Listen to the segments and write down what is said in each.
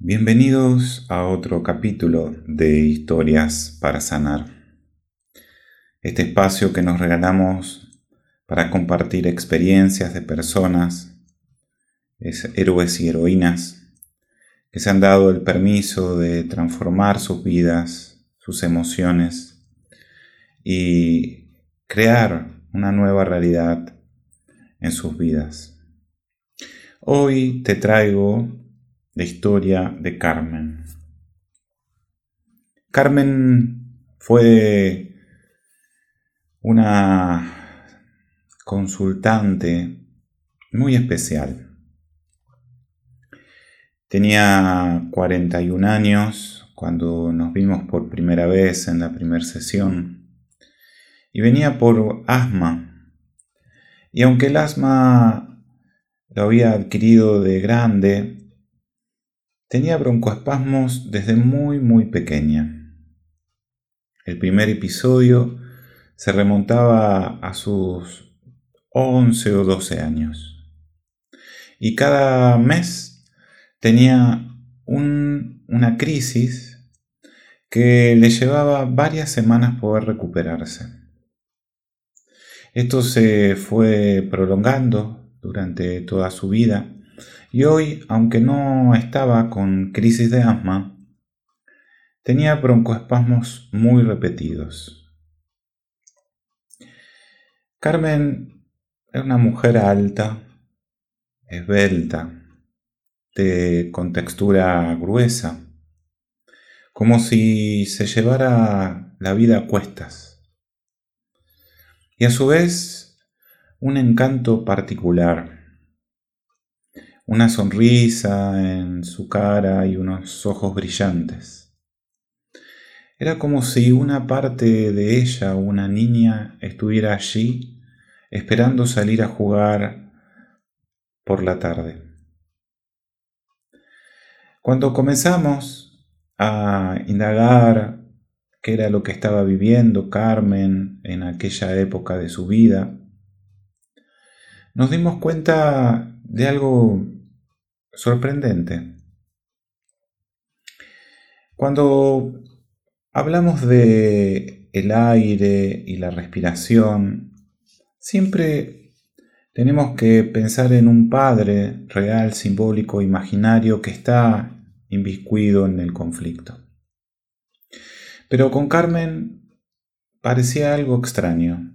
Bienvenidos a otro capítulo de Historias para Sanar. Este espacio que nos regalamos para compartir experiencias de personas, héroes y heroínas, que se han dado el permiso de transformar sus vidas, sus emociones y crear una nueva realidad en sus vidas. Hoy te traigo la historia de Carmen. Carmen fue una consultante muy especial. Tenía 41 años cuando nos vimos por primera vez en la primera sesión y venía por asma. Y aunque el asma lo había adquirido de grande, Tenía broncoespasmos desde muy muy pequeña. El primer episodio se remontaba a sus 11 o 12 años. Y cada mes tenía una crisis que le llevaba varias semanas poder recuperarse. Esto se fue prolongando durante toda su vida y hoy, aunque no estaba con crisis de asma, tenía broncoespasmos muy repetidos. Carmen es una mujer alta, esbelta, de, con textura gruesa, como si se llevara la vida a cuestas. Y a su vez, un encanto particular una sonrisa en su cara y unos ojos brillantes. Era como si una parte de ella, una niña, estuviera allí esperando salir a jugar por la tarde. Cuando comenzamos a indagar qué era lo que estaba viviendo Carmen en aquella época de su vida, nos dimos cuenta de algo sorprendente. Cuando hablamos de el aire y la respiración, siempre tenemos que pensar en un padre real, simbólico, imaginario que está inviscuido en el conflicto. Pero con Carmen parecía algo extraño,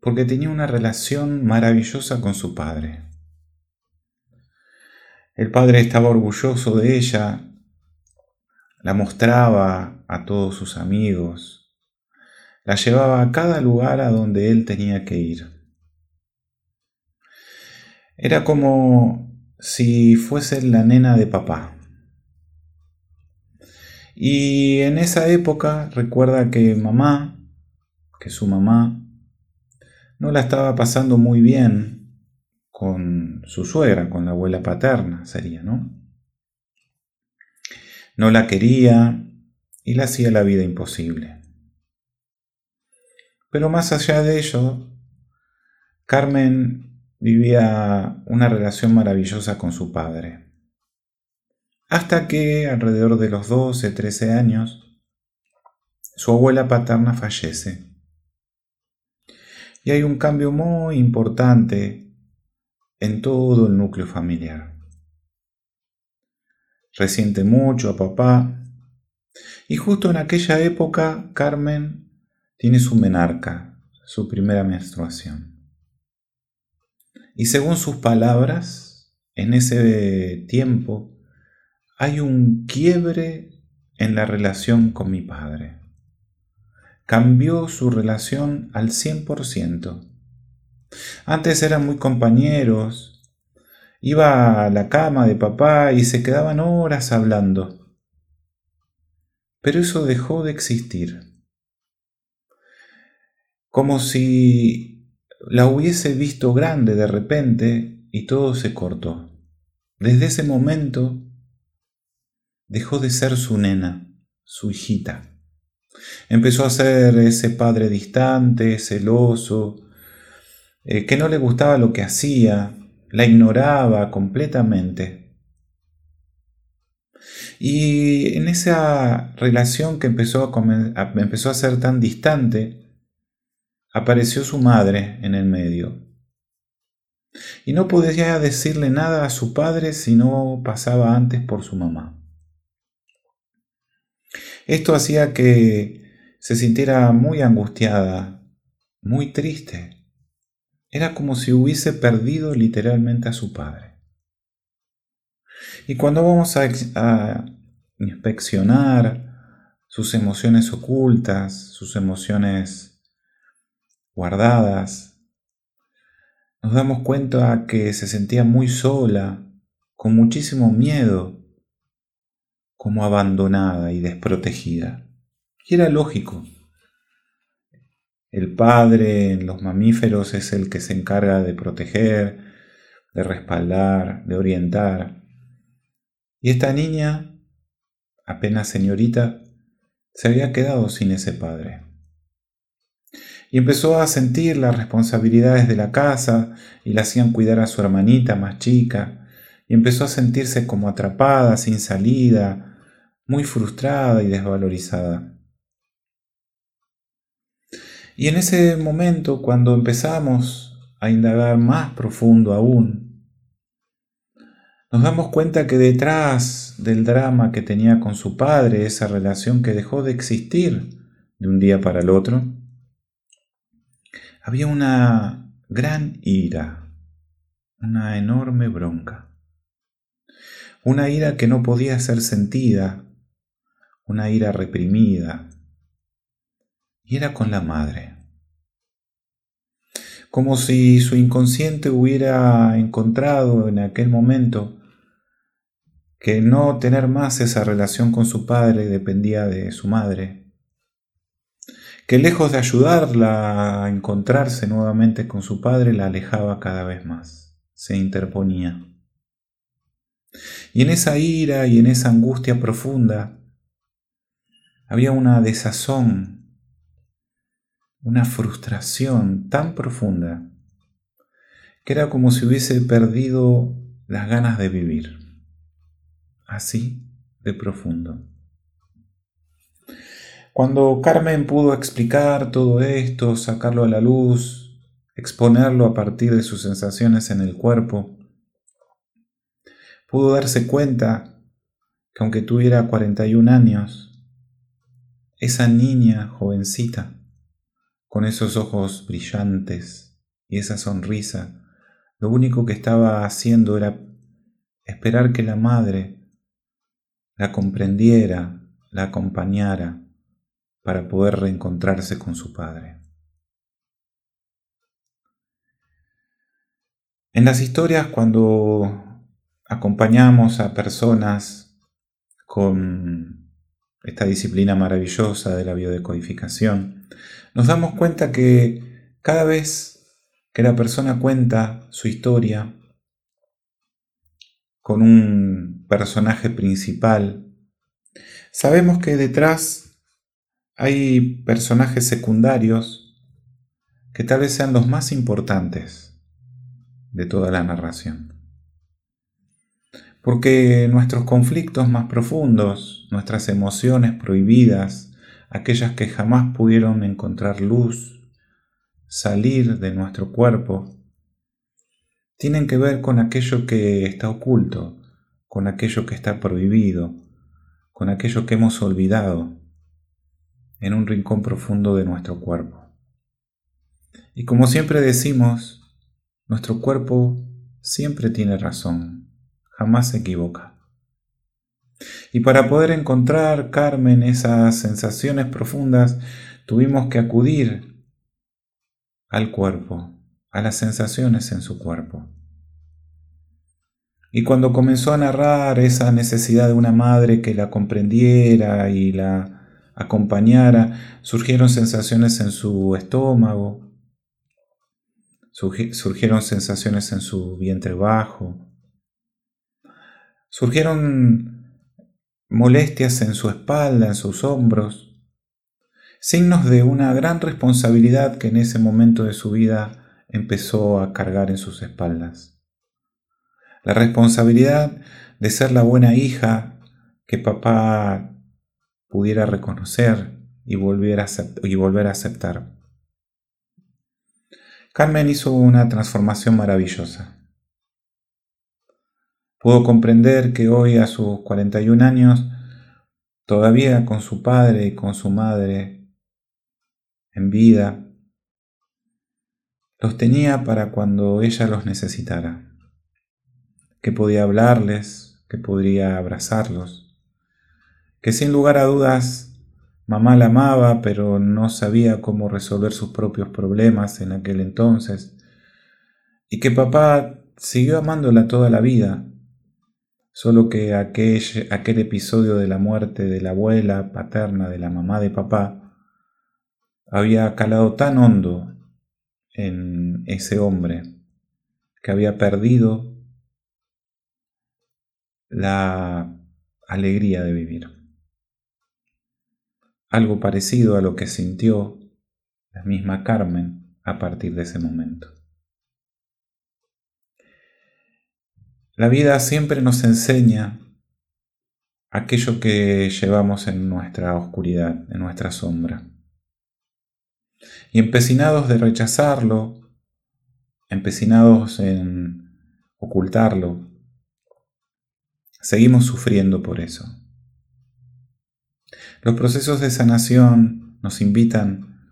porque tenía una relación maravillosa con su padre. El padre estaba orgulloso de ella, la mostraba a todos sus amigos, la llevaba a cada lugar a donde él tenía que ir. Era como si fuese la nena de papá. Y en esa época recuerda que mamá, que su mamá, no la estaba pasando muy bien con su suegra, con la abuela paterna sería, ¿no? No la quería y le hacía la vida imposible. Pero más allá de ello, Carmen vivía una relación maravillosa con su padre. Hasta que, alrededor de los 12, 13 años, su abuela paterna fallece. Y hay un cambio muy importante en todo el núcleo familiar. Resiente mucho a papá y justo en aquella época Carmen tiene su menarca, su primera menstruación. Y según sus palabras, en ese tiempo hay un quiebre en la relación con mi padre. Cambió su relación al 100%. Antes eran muy compañeros. Iba a la cama de papá y se quedaban horas hablando. Pero eso dejó de existir. Como si la hubiese visto grande de repente y todo se cortó. Desde ese momento dejó de ser su nena, su hijita. Empezó a ser ese padre distante, celoso, eh, que no le gustaba lo que hacía, la ignoraba completamente. Y en esa relación que empezó a, empezó a ser tan distante, apareció su madre en el medio. Y no podía decirle nada a su padre si no pasaba antes por su mamá. Esto hacía que se sintiera muy angustiada, muy triste. Era como si hubiese perdido literalmente a su padre. Y cuando vamos a, inspeccionar sus emociones ocultas, sus emociones guardadas, nos damos cuenta que se sentía muy sola, con muchísimo miedo, como abandonada y desprotegida. Y era lógico. El padre en los mamíferos es el que se encarga de proteger, de respaldar, de orientar. Y esta niña, apenas señorita, se había quedado sin ese padre. Y empezó a sentir las responsabilidades de la casa y la hacían cuidar a su hermanita más chica. Y empezó a sentirse como atrapada, sin salida, muy frustrada y desvalorizada. Y en ese momento, cuando empezamos a indagar más profundo aún, nos damos cuenta que detrás del drama que tenía con su padre, esa relación que dejó de existir de un día para el otro, había una gran ira, una enorme bronca, una ira que no podía ser sentida, una ira reprimida, y era con la madre. Como si su inconsciente hubiera encontrado en aquel momento que no tener más esa relación con su padre dependía de su madre, que lejos de ayudarla a encontrarse nuevamente con su padre, la alejaba cada vez más, se interponía. Y en esa ira y en esa angustia profunda había una desazón, una frustración tan profunda, que era como si hubiese perdido las ganas de vivir así de profundo. Cuando Carmen pudo explicar todo esto, sacarlo a la luz, exponerlo a partir de sus sensaciones en el cuerpo, pudo darse cuenta que aunque tuviera 41 años, esa niña jovencita, con esos ojos brillantes y esa sonrisa, lo único que estaba haciendo era esperar que la madre la comprendiera, la acompañara para poder reencontrarse con su padre. En las historias, cuando acompañamos a personas con esta disciplina maravillosa de la biodecodificación, nos damos cuenta que cada vez que la persona cuenta su historia, con un personaje principal. Sabemos que detrás hay personajes secundarios que tal vez sean los más importantes de toda la narración. Porque nuestros conflictos más profundos, nuestras emociones prohibidas, aquellas que jamás pudieron encontrar luz, salir de nuestro cuerpo, tienen que ver con aquello que está oculto, con aquello que está prohibido, con aquello que hemos olvidado en un rincón profundo de nuestro cuerpo. Y como siempre decimos, nuestro cuerpo siempre tiene razón, jamás se equivoca. Y para poder encontrar, Carmen, esas sensaciones profundas, tuvimos que acudir al cuerpo, a las sensaciones en su cuerpo. Y cuando comenzó a narrar esa necesidad de una madre que la comprendiera y la acompañara, surgieron sensaciones en su estómago, surgieron sensaciones en su vientre bajo, surgieron molestias en su espalda, en sus hombros, signos de una gran responsabilidad que en ese momento de su vida empezó a cargar en sus espaldas. La responsabilidad de ser la buena hija que papá pudiera reconocer y volver a, y volver a aceptar. Carmen hizo una transformación maravillosa. Pudo comprender que hoy a sus 41 años, todavía con su padre y con su madre en vida, los tenía para cuando ella los necesitara, que podía hablarles, que podría abrazarlos, que sin lugar a dudas Mamá la amaba, pero no sabía cómo resolver sus propios problemas en aquel entonces, y que papá siguió amándola toda la vida, solo que aquel, aquel episodio de la muerte de la abuela paterna de la mamá de papá había calado tan hondo en ese hombre que había perdido la alegría de vivir algo parecido a lo que sintió la misma Carmen a partir de ese momento. La vida siempre nos enseña aquello que llevamos en nuestra oscuridad, en nuestra sombra. Y empecinados de rechazarlo, empecinados en ocultarlo, seguimos sufriendo por eso. Los procesos de sanación nos invitan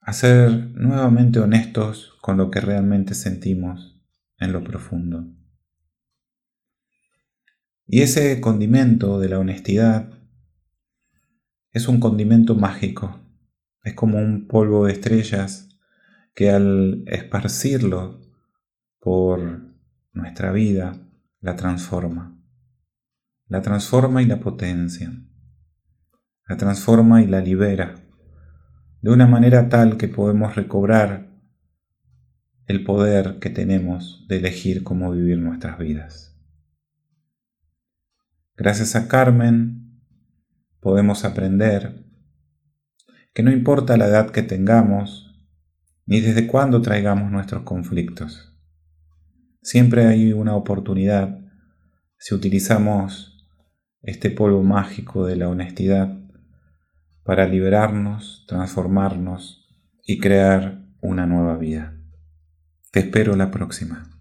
a ser nuevamente honestos con lo que realmente sentimos en lo profundo. Y ese condimento de la honestidad es un condimento mágico, es como un polvo de estrellas que al esparcirlo por nuestra vida la transforma, la transforma y la potencia. La transforma y la libera, de una manera tal que podemos recobrar el poder que tenemos de elegir cómo vivir nuestras vidas. Gracias a Carmen podemos aprender que no importa la edad que tengamos, ni desde cuándo traigamos nuestros conflictos. Siempre hay una oportunidad si utilizamos este polvo mágico de la honestidad para liberarnos, transformarnos y crear una nueva vida. Te espero la próxima.